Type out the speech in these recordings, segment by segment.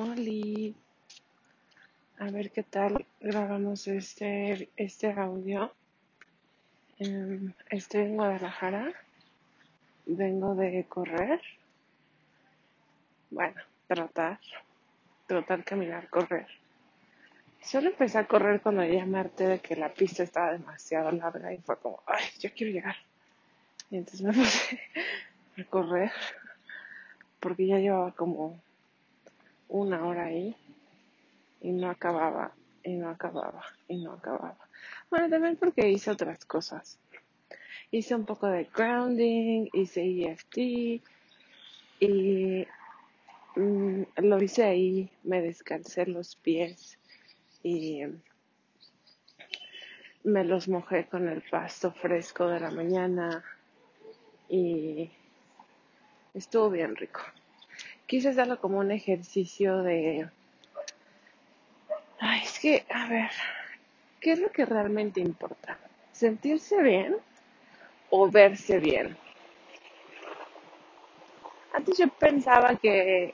Oli, a ver qué tal grabamos este, este audio. Em, estoy en Guadalajara, vengo de correr. Bueno, tratar, tratar, caminar, correr. Solo empecé a correr cuando ya me harté de que la pista estaba demasiado larga y fue como, ay, yo quiero llegar. Y entonces me puse a correr porque ya llevaba como una hora ahí y no acababa y no acababa y no acababa. Bueno, también porque hice otras cosas. Hice un poco de grounding, hice EFT y mm, lo hice ahí, me descansé los pies y me los mojé con el pasto fresco de la mañana y estuvo bien rico. Quise hacerlo como un ejercicio de Ay, es que, a ver, ¿qué es lo que realmente importa? ¿Sentirse bien o verse bien? Antes yo pensaba que,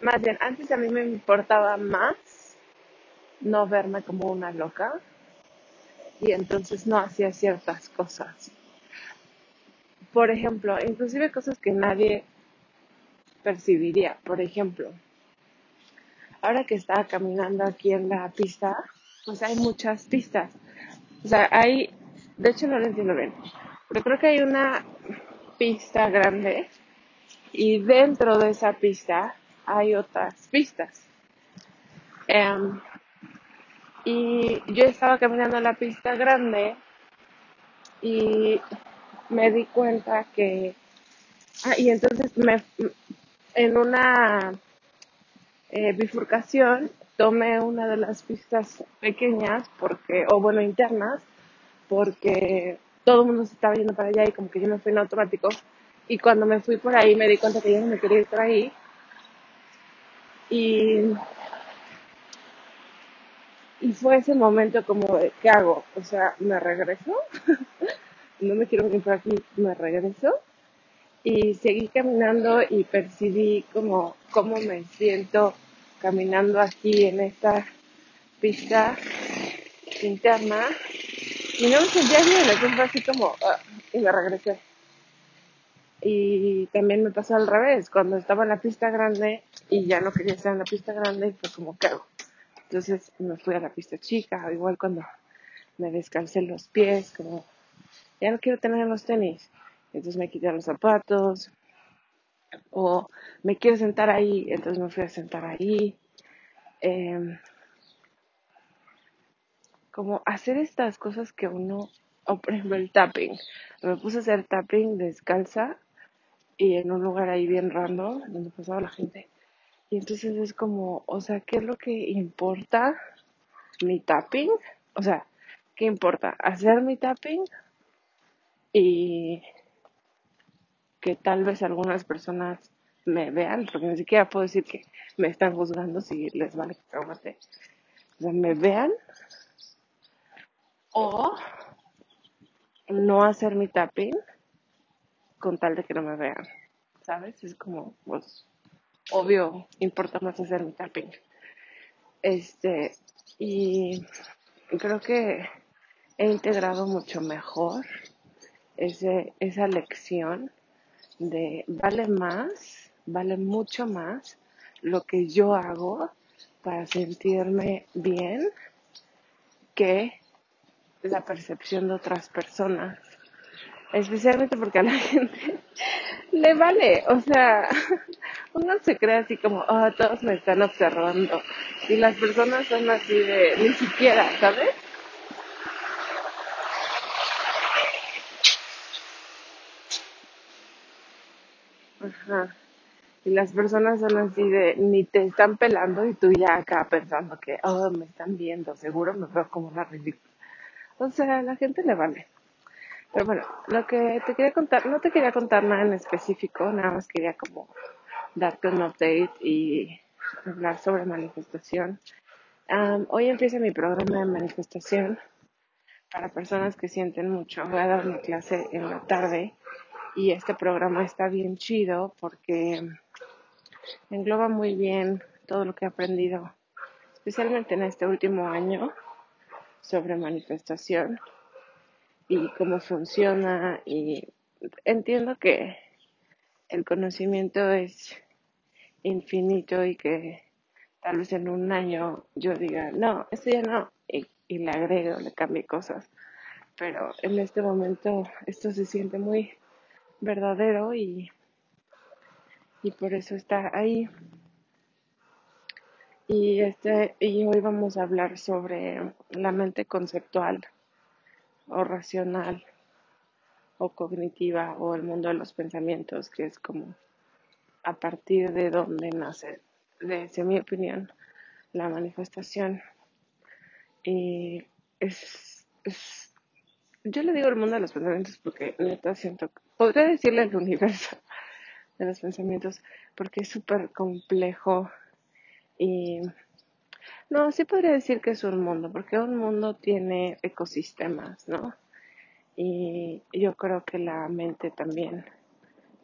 más bien, antes a mí me importaba más no verme como una loca y entonces no hacía ciertas cosas. Por ejemplo, inclusive cosas que nadie percibiría. Por ejemplo, ahora que estaba caminando aquí en la pista, pues hay muchas pistas. O sea, hay, de hecho no lo entiendo bien, pero creo que hay una pista grande y dentro de esa pista hay otras pistas. Em, y yo estaba caminando en la pista grande y me di cuenta que, ah, y entonces me, en una eh, bifurcación tomé una de las pistas pequeñas porque, o bueno, internas, porque todo el mundo se estaba yendo para allá y como que yo me fui en automático. Y cuando me fui por ahí me di cuenta que yo no me quería ir por ahí. Y, y fue ese momento como ¿qué hago? O sea, ¿me regreso? no me quiero venir por aquí, ¿me regreso? Y seguí caminando y percibí como cómo me siento caminando aquí en esta pista interna y no me sentía bien, entonces fue así como, ah, y me regresé. Y también me pasó al revés, cuando estaba en la pista grande y ya no quería estar en la pista grande, fue como, ¿qué hago? Entonces me fui a la pista chica, igual cuando me descalcé los pies, como, ya no quiero tener los tenis. Entonces me quité los zapatos, o me quiero sentar ahí, entonces me fui a sentar ahí. Em, como hacer estas cosas que uno, o por ejemplo el tapping. Me puse a hacer tapping descalza y en un lugar ahí bien random donde pasaba la gente. Y entonces es como, o sea, ¿qué es lo que importa mi tapping? O sea, ¿qué importa? Hacer mi tapping y que tal vez algunas personas me vean, porque ni siquiera puedo decir que me están juzgando si les vale que. O sea, me vean o no hacer mi tapping con tal de que no me vean. ¿Sabes? Es como, pues, obvio, importa más hacer mi tapping. Este, y creo que he integrado mucho mejor ese, esa lección de vale más, vale mucho más lo que yo hago para sentirme bien que la percepción de otras personas. Especialmente porque a la gente le vale, o sea, uno se cree así como, oh, todos me están observando. Y las personas son así de, ni siquiera, ¿sabes? Ajá. Y las personas son así de, ni te están pelando y tú ya acá pensando que, oh, me están viendo, seguro me veo como una ridícula. O sea, a la gente le vale. Pero bueno, lo que te quería contar, no te quería contar nada en específico, nada más quería como darte un update y hablar sobre manifestación. hoy empieza mi programa de manifestación para personas que sienten mucho. Voy a dar mi clase en la tarde y este programa está bien chido porque engloba muy bien todo lo que he aprendido, especialmente en este último año, sobre manifestación y cómo funciona y entiendo que el conocimiento es infinito y que tal vez en un año yo diga, no, esto ya no, y, y le agrego, le cambie cosas. Pero en este momento esto se siente muy verdadero y, y por eso está ahí. Y, este, y hoy vamos a hablar sobre la mente conceptual o racional o cognitiva o el mundo de los pensamientos, que es como a partir de donde nace, desde mi opinión, la manifestación. Y es, es, yo le digo el mundo de los pensamientos porque neta siento, podría decirle el universo de los pensamientos porque es súper complejo y no, sí podría decir que es un mundo, porque un mundo tiene ecosistemas, ¿no? Y yo creo que la mente también,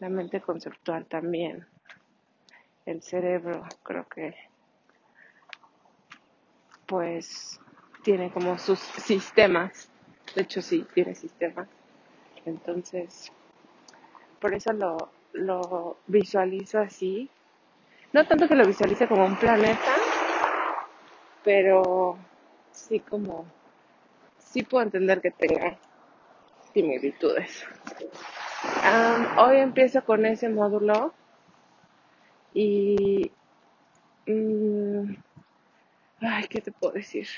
la mente conceptual también, el cerebro, creo que pues tiene como sus sistemas, de hecho sí, tiene sistemas. Entonces, por eso lo, lo visualizo así. No tanto que lo visualice como un planeta, pero sí como, sí puedo entender que tenga similitudes. Um, hoy empiezo con ese módulo y... Um, ay, ¿qué te puedo decir?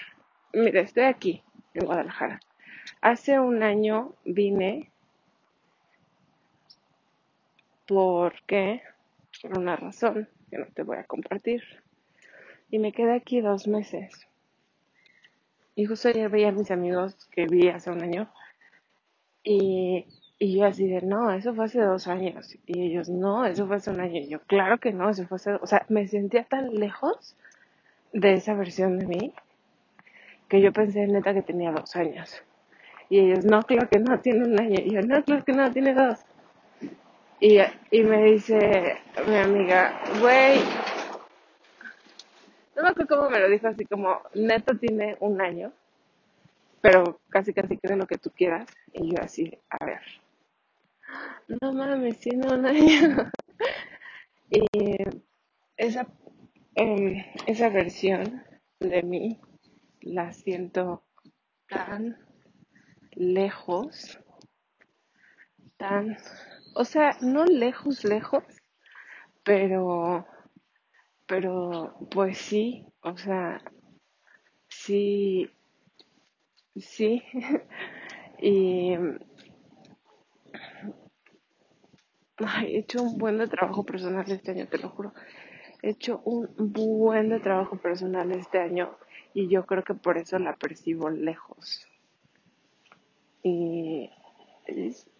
Mira, estoy aquí, en Guadalajara. Hace un año vine porque, por una razón que no te voy a compartir, y me quedé aquí dos meses. Y justo ayer veía a mis amigos que vi hace un año y, y yo así de, no, eso fue hace dos años. Y ellos, no, eso fue hace un año. Y yo, claro que no, eso fue hace... O sea, me sentía tan lejos de esa versión de mí que yo pensé neta que tenía dos años. Y ellos, no, claro que no, tiene un año. Y yo, no, claro que no, tiene dos. Y, y me dice mi amiga, güey, no me acuerdo cómo me lo dijo, así como, neto tiene un año, pero casi casi cree lo que tú quieras. Y yo así, a ver, no mames, tiene un año. y esa, eh, esa versión de mí la siento tan lejos, tan, o sea, no lejos, lejos, pero, pero, pues sí, o sea, sí, sí, y he hecho un buen de trabajo personal este año, te lo juro. He hecho un buen de trabajo personal este año y yo creo que por eso la percibo lejos. Y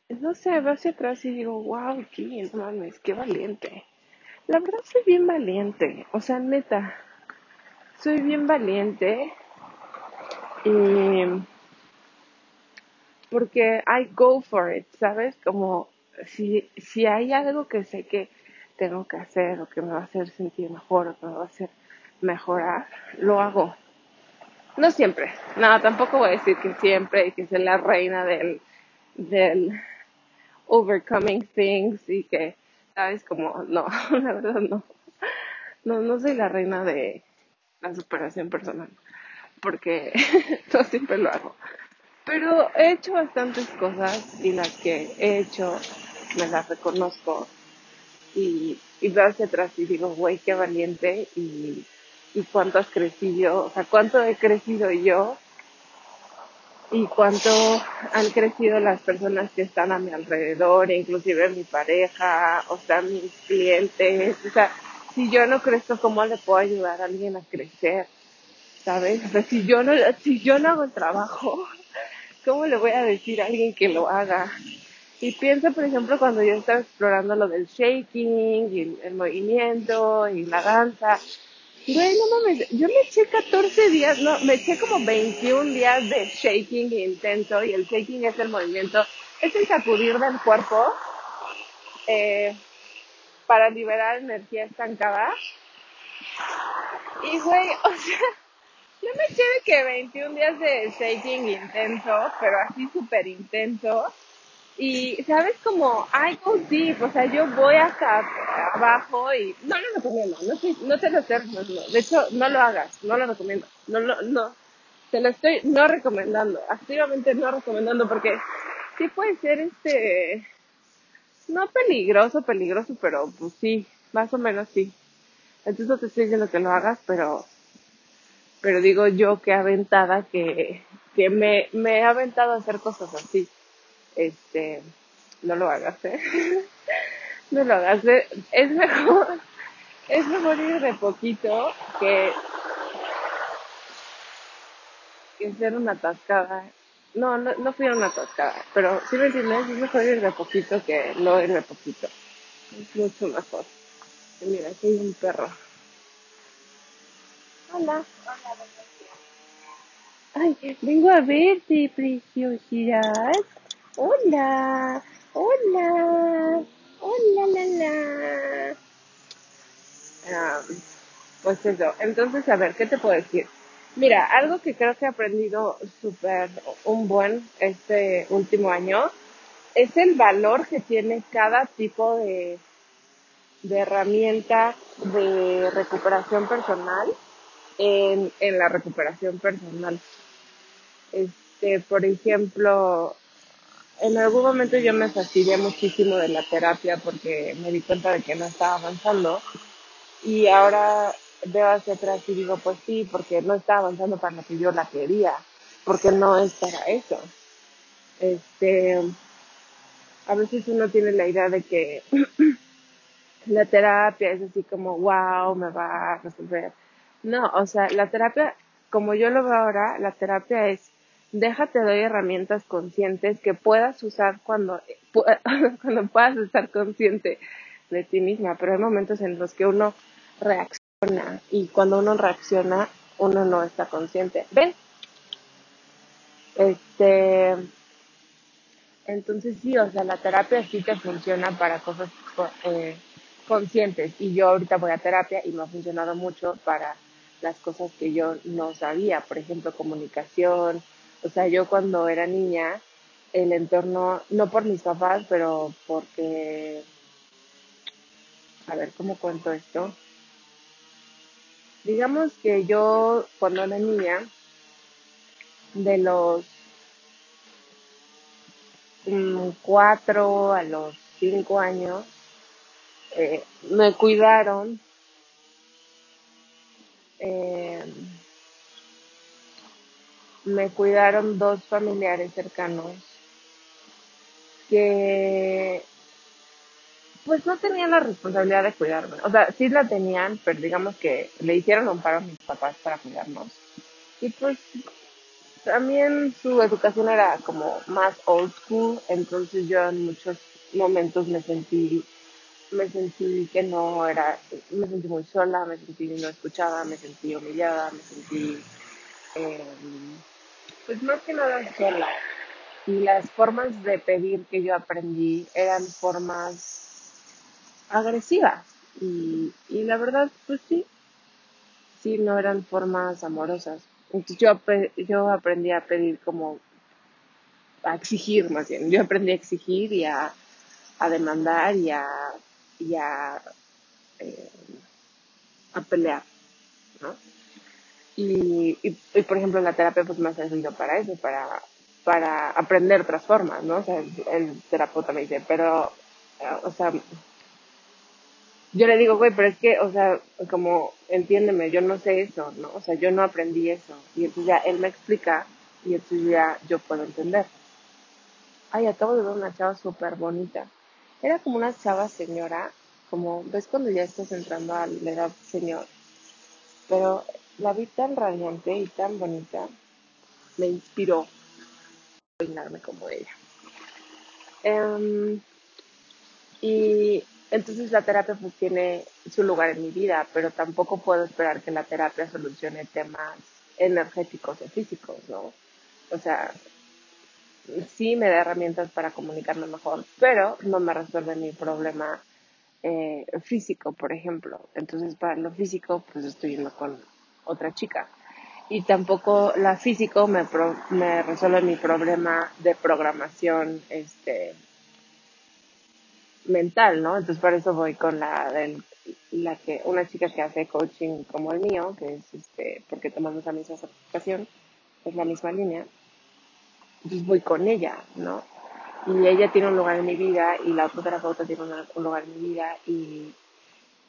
no sé, veo hacia atrás y digo, wow, qué, no mames, qué valiente. La verdad soy bien valiente, o sea, neta, soy bien valiente y porque I go for it, ¿sabes? Como si, si hay algo que sé que tengo que hacer o que me va a hacer sentir mejor o que me va a hacer mejorar, lo hago. No siempre, no, tampoco voy a decir que siempre y que soy la reina del, del overcoming things y que, ¿sabes? Como, no, la verdad no. No, no soy la reina de la superación personal, porque no siempre lo hago. Pero he hecho bastantes cosas y las que he hecho me las reconozco y, y veo hacia atrás y digo, güey, qué valiente y, y cuánto has crecido, o sea, cuánto he crecido yo y cuánto han crecido las personas que están a mi alrededor, inclusive mi pareja, o sea, mis clientes, o sea, si yo no crezco, ¿cómo le puedo ayudar a alguien a crecer? ¿Sabes? O sea, si yo no, si yo no hago el trabajo, ¿cómo le voy a decir a alguien que lo haga? Y pienso, por ejemplo, cuando yo estaba explorando lo del shaking y el, el movimiento y la danza. Güey, no mames, yo me eché 14 días, no, me eché como 21 días de shaking intenso y el shaking es el movimiento, es el sacudir del cuerpo eh, para liberar energía estancada Y güey, o sea, no me eché de que 21 días de shaking intenso, pero así súper intenso. Y, ¿sabes? Como, I go deep, o sea, yo voy hasta abajo y no lo recomiendo, no, no te lo recomendando. De hecho, no lo hagas, no lo recomiendo. No, no, no, te lo estoy no recomendando, activamente no recomendando porque sí puede ser este, no peligroso, peligroso, pero pues sí, más o menos sí. Entonces no te estoy diciendo que lo hagas, pero, pero digo yo que aventada que, que me, me he aventado a hacer cosas así. Este, no lo hagas, ¿eh? no lo hagas. ¿eh? Es mejor, es mejor ir de poquito que, que ser una atascada. No, no, no fui a una atascada, pero si me entiendes, es mejor ir de poquito que no ir de poquito. Es mucho mejor. Mira, aquí hay un perro. Hola. Ay, vengo a verte, preciosidad. Hola, hola, hola, la, la. Ah, pues eso, entonces, a ver, ¿qué te puedo decir? Mira, algo que creo que he aprendido súper un buen este último año es el valor que tiene cada tipo de, de herramienta de recuperación personal en, en la recuperación personal. Este, por ejemplo, en algún momento yo me fastidié muchísimo de la terapia porque me di cuenta de que no estaba avanzando y ahora veo hacia atrás y digo, pues sí, porque no estaba avanzando para lo que yo la quería, porque no es para eso. Este, a veces uno tiene la idea de que la terapia es así como, wow, me va a resolver. No, o sea, la terapia, como yo lo veo ahora, la terapia es, déjate doy herramientas conscientes que puedas usar cuando, cuando puedas estar consciente de ti misma, pero hay momentos en los que uno reacciona y cuando uno reacciona, uno no está consciente. ¿Ven? Este, entonces sí, o sea, la terapia sí te funciona para cosas eh, conscientes y yo ahorita voy a terapia y me ha funcionado mucho para las cosas que yo no sabía, por ejemplo, comunicación. O sea, yo cuando era niña, el entorno, no por mis papás, pero porque, a ver, ¿cómo cuento esto? Digamos que yo cuando era niña, de los cuatro a los cinco años, eh, me cuidaron eh, me cuidaron dos familiares cercanos que pues no tenían la responsabilidad de cuidarme. O sea, sí la tenían, pero digamos que le hicieron un paro a mis papás para cuidarnos. Y pues también su educación era como más old school, entonces yo en muchos momentos me sentí me sentí que no era, me sentí muy sola, me sentí no escuchada, me sentí humillada, me sentí eh, pues más que nada sola. Y las formas de pedir que yo aprendí eran formas agresivas. Y, y la verdad, pues sí, sí, no eran formas amorosas. Entonces yo, yo aprendí a pedir como, a exigir más bien. Yo aprendí a exigir y a, a demandar y a, y a, eh, a pelear, ¿no? Y, y, y, por ejemplo, la terapia pues me ha servido para eso, para, para aprender otras formas, ¿no? O sea, el, terapeuta me dice, pero, o sea, yo le digo, güey, pero es que, o sea, como, entiéndeme, yo no sé eso, ¿no? O sea, yo no aprendí eso. Y entonces ya él me explica y entonces ya yo puedo entender. Ay, acabo de ver una chava súper bonita. Era como una chava señora, como, ¿ves cuando ya estás entrando a la edad señor? Pero la vi tan radiante y tan bonita, me inspiró peinarme como ella. Um, y entonces la terapia pues tiene su lugar en mi vida, pero tampoco puedo esperar que la terapia solucione temas energéticos o físicos, ¿no? O sea, sí me da herramientas para comunicarme mejor, pero no me resuelve mi problema eh, físico, por ejemplo. Entonces, para lo físico, pues estoy yendo con otra chica. Y tampoco la físico me, me resuelve mi problema de programación este, mental, ¿no? Entonces, para eso voy con la, del, la que, una chica que hace coaching como el mío, que es este, porque tomamos la misma certificación, es la misma línea. Entonces voy con ella, ¿no? y ella tiene un lugar en mi vida y la otra terapeuta tiene un lugar en mi vida y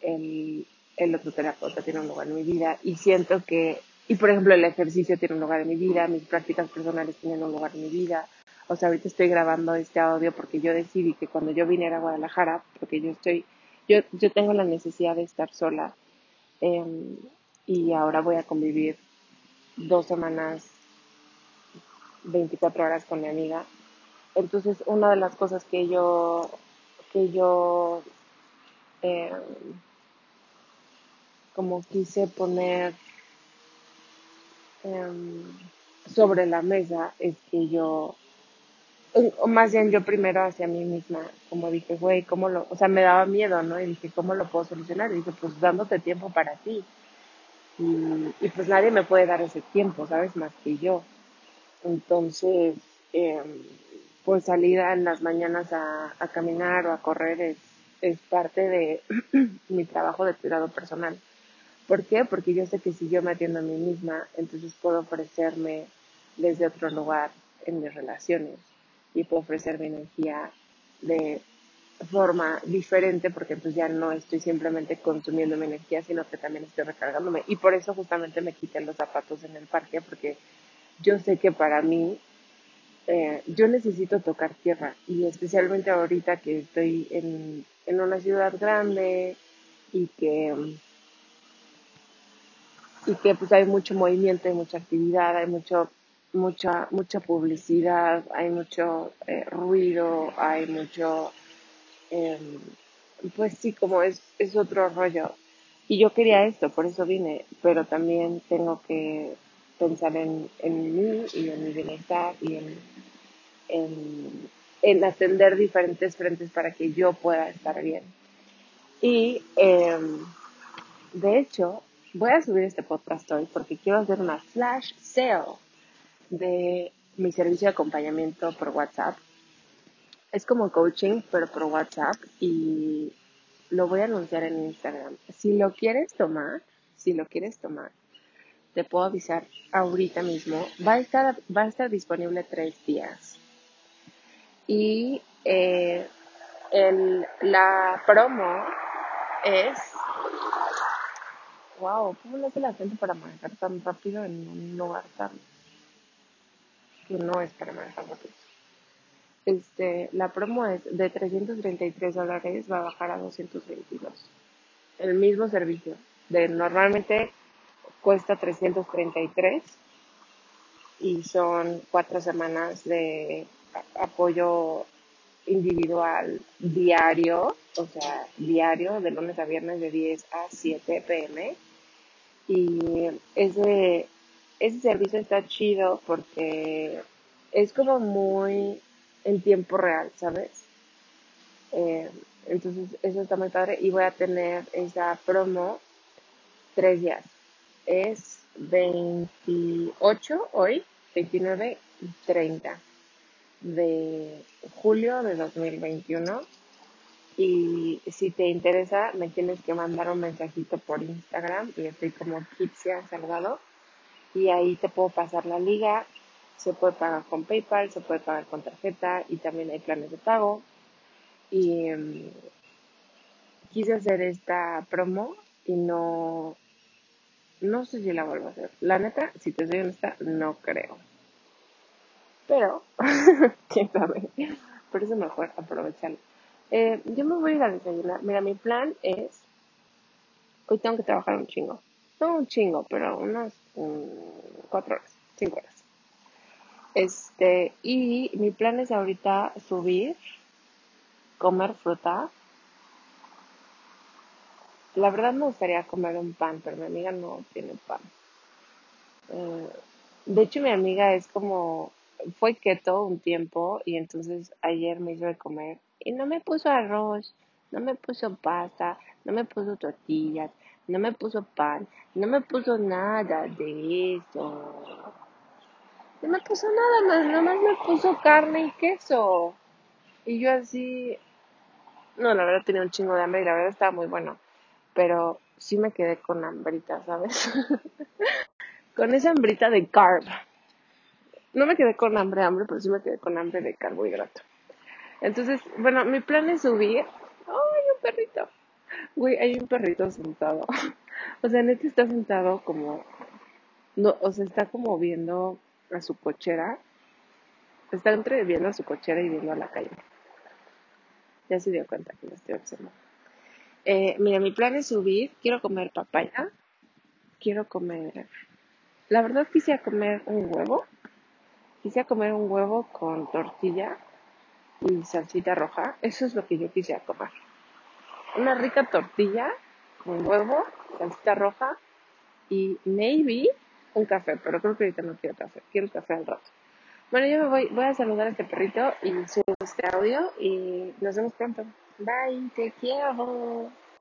el, el otro terapeuta tiene un lugar en mi vida y siento que, y por ejemplo el ejercicio tiene un lugar en mi vida, mis prácticas personales tienen un lugar en mi vida. O sea, ahorita estoy grabando este audio porque yo decidí que cuando yo viniera a Guadalajara, porque yo estoy, yo, yo tengo la necesidad de estar sola em, y ahora voy a convivir dos semanas, 24 horas con mi amiga entonces, una de las cosas que yo, que yo, eh, como quise poner em, sobre la mesa es que yo, o más bien yo primero hacia mí misma, como dije, güey, ¿cómo lo, o sea, me daba miedo, ¿no? Y dije, ¿cómo lo puedo solucionar? Y dije, pues dándote tiempo para ti. Y, pues nadie me puede dar ese tiempo, ¿sabes? Más que yo. Entonces, eh, pues salir en las mañanas a, a caminar o a correr es, es parte de mi trabajo de cuidado personal. ¿Por qué? Porque yo sé que si yo me atiendo a mí misma, entonces puedo ofrecerme desde otro lugar en mis relaciones y puedo ofrecer mi energía de forma diferente porque pues ya no estoy simplemente consumiendo mi energía, sino que también estoy recargándome. Y por eso justamente me quité los zapatos en el parque porque yo sé que para mí eh, yo necesito tocar tierra y especialmente ahorita que estoy en, en una ciudad grande y que y que pues hay mucho movimiento, hay mucha actividad, hay mucho mucha mucha publicidad, hay mucho eh, ruido, hay mucho em, pues sí como es es otro rollo y yo quería esto, por eso vine, pero también tengo que pensar en, en mí y en mi bienestar y en, en, en atender diferentes frentes para que yo pueda estar bien. Y em, de hecho, voy a subir este podcast hoy porque quiero hacer una flash sale de mi servicio de acompañamiento por WhatsApp. Es como coaching, pero por WhatsApp y lo voy a anunciar en Instagram. Si lo quieres tomar, si lo quieres tomar, te puedo avisar ahorita mismo. Va a estar, va a estar disponible tres días. Y eh, el, la promo es. Wow, ¿cómo le hace la gente para manejar tan rápido en un lugar tan. que no es para manejar rápido? Este, la promo es de 333 dólares, va a bajar a 222. El mismo servicio. De normalmente cuesta 333 y son cuatro semanas de apoyo individual diario, o sea, diario de lunes a viernes de 10 a 7 pm. Y ese, ese servicio está chido porque es como muy en tiempo real, ¿sabes? Eh, entonces eso está muy padre y voy a tener esa promo tres días es 28 hoy, 29 y 30 de julio de 2021. Y si te interesa, me tienes que mandar un mensajito por Instagram y estoy como Kitsia Salgado. Y ahí te puedo pasar la liga. Se puede pagar con PayPal, se puede pagar con tarjeta y también hay planes de pago. Y um, quise hacer esta promo y no, no sé si la vuelvo a hacer. La neta, si te soy honesta, no creo. Pero, quién sabe. Por eso mejor aprovecharlo. Eh, yo me voy a ir a desayunar. Mira, mi plan es. Hoy tengo que trabajar un chingo. No un chingo, pero unas cuatro horas, cinco horas. Este, y mi plan es ahorita subir, comer fruta, la verdad me gustaría comer un pan, pero mi amiga no tiene pan. Eh, de hecho, mi amiga es como, fue keto un tiempo y entonces ayer me hizo de comer y no me puso arroz, no me puso pasta, no me puso tortillas, no me puso pan, no me puso nada de eso. No me puso nada más, nada más me puso carne y queso. Y yo así, no, la verdad tenía un chingo de hambre y la verdad estaba muy bueno. Pero sí me quedé con hambrita, ¿sabes? con esa hambrita de carb. No me quedé con hambre, hambre, pero sí me quedé con hambre de carbohidrato. Entonces, bueno, mi plan es subir. ¡Ay, un perrito! Güey, hay un perrito sentado. o sea, Neti está sentado como. No, o sea, está como viendo a su cochera. Está entre viendo a su cochera y viendo a la calle. Ya se dio cuenta que lo estoy observando. Eh, mira, mi plan es subir. Quiero comer papaya. Quiero comer. La verdad quisiera comer un huevo. Quisiera comer un huevo con tortilla y salsita roja. Eso es lo que yo quisiera comer. Una rica tortilla con huevo, salsita roja y maybe un café, pero creo que ahorita no quiero café, quiero café al rato. Bueno, yo me voy, voy a saludar a este perrito y subo este audio y nos vemos pronto. Bye, te quiero.